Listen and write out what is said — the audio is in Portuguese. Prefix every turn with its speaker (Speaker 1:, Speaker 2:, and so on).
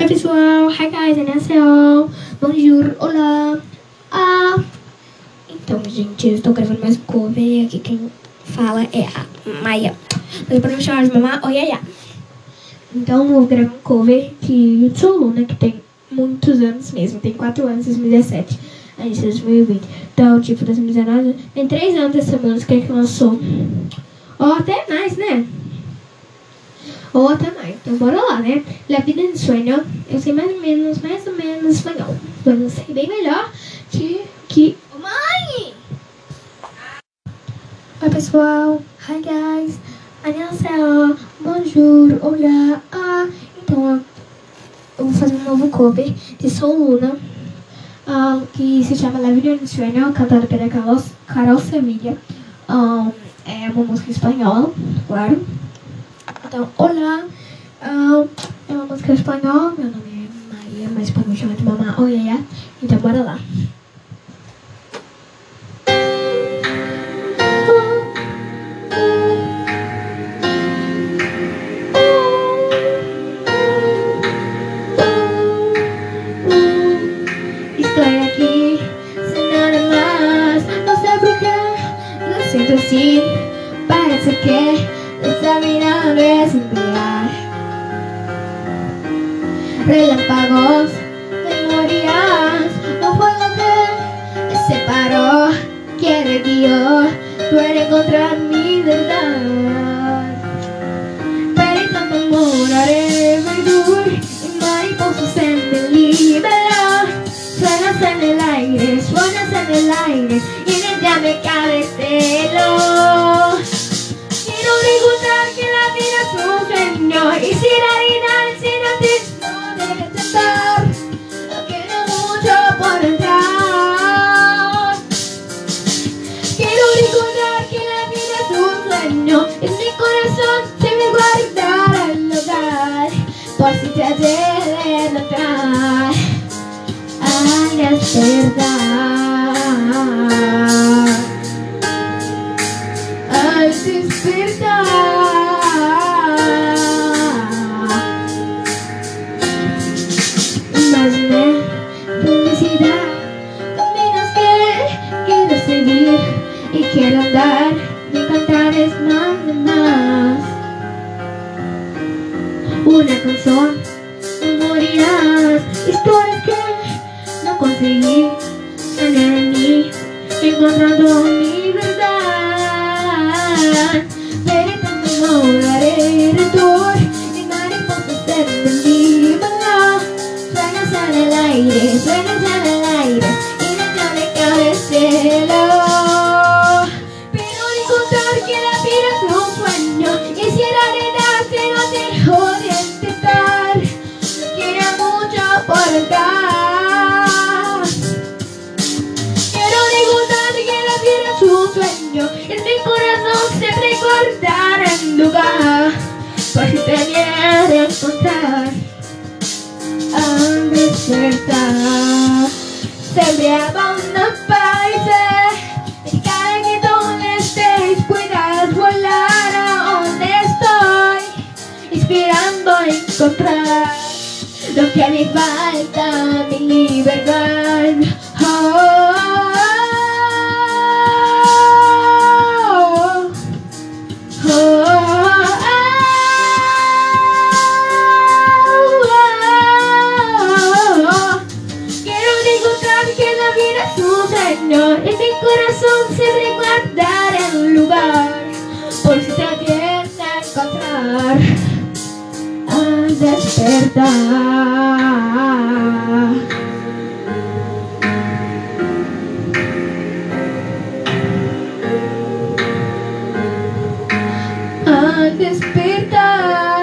Speaker 1: Oi pessoal, hi guys, 안녕하세요, bonjour, olá, ah. Então, gente, eu estou gravando mais um cover e aqui quem fala é a Maia. Mas para me chamar de mamá, oi, ai, Então, eu vou gravar um cover que eu sou Luna, que tem muitos anos mesmo, tem 4 anos, 2017, aí 2020. Então, tipo, 2019, tem 3 anos essa música que lançou. Ou até mais, né? ou até mais. Então bora lá, né? La vida en sueño, eu sei mais ou menos, mais ou menos espanhol. Mas eu sei bem melhor que... que... Mãe! Oi, pessoal. Hi, guys. Annyeonghaseyo. Bonjour. Olá. Ah, então, eu vou fazer um novo cover de Sou Luna. Ah, que se chama La Vida en Sueño, cantada pela Carol, Carol Sevilla. Ah, é uma música espanhola, claro. Então, olá, uh, é uma música espanhola, meu nome é Maria, mas pode me chamar de mamá ou Yaya. Então, bora lá. Não sinto assim, parece que Nuestra vida no es un viaje Relámpagos de glorias Un fuego que separó. Quiere guió Tú eres contra mí. adesso se mi guardare al lugar Posso cadere atrás a la verdad Al despertar Una canción, morirás. Historias que no conseguí tener en mí Encontrando mi verdad Por si te viene encontrar Al despertar. Se abandona países Y cada que donde estés Puedas volar a donde estoy Inspirando a encontrar Lo que me falta, mi libertad corazón siempre guardar en lugar Por si te vienes a encontrar Al despertar. Al despertar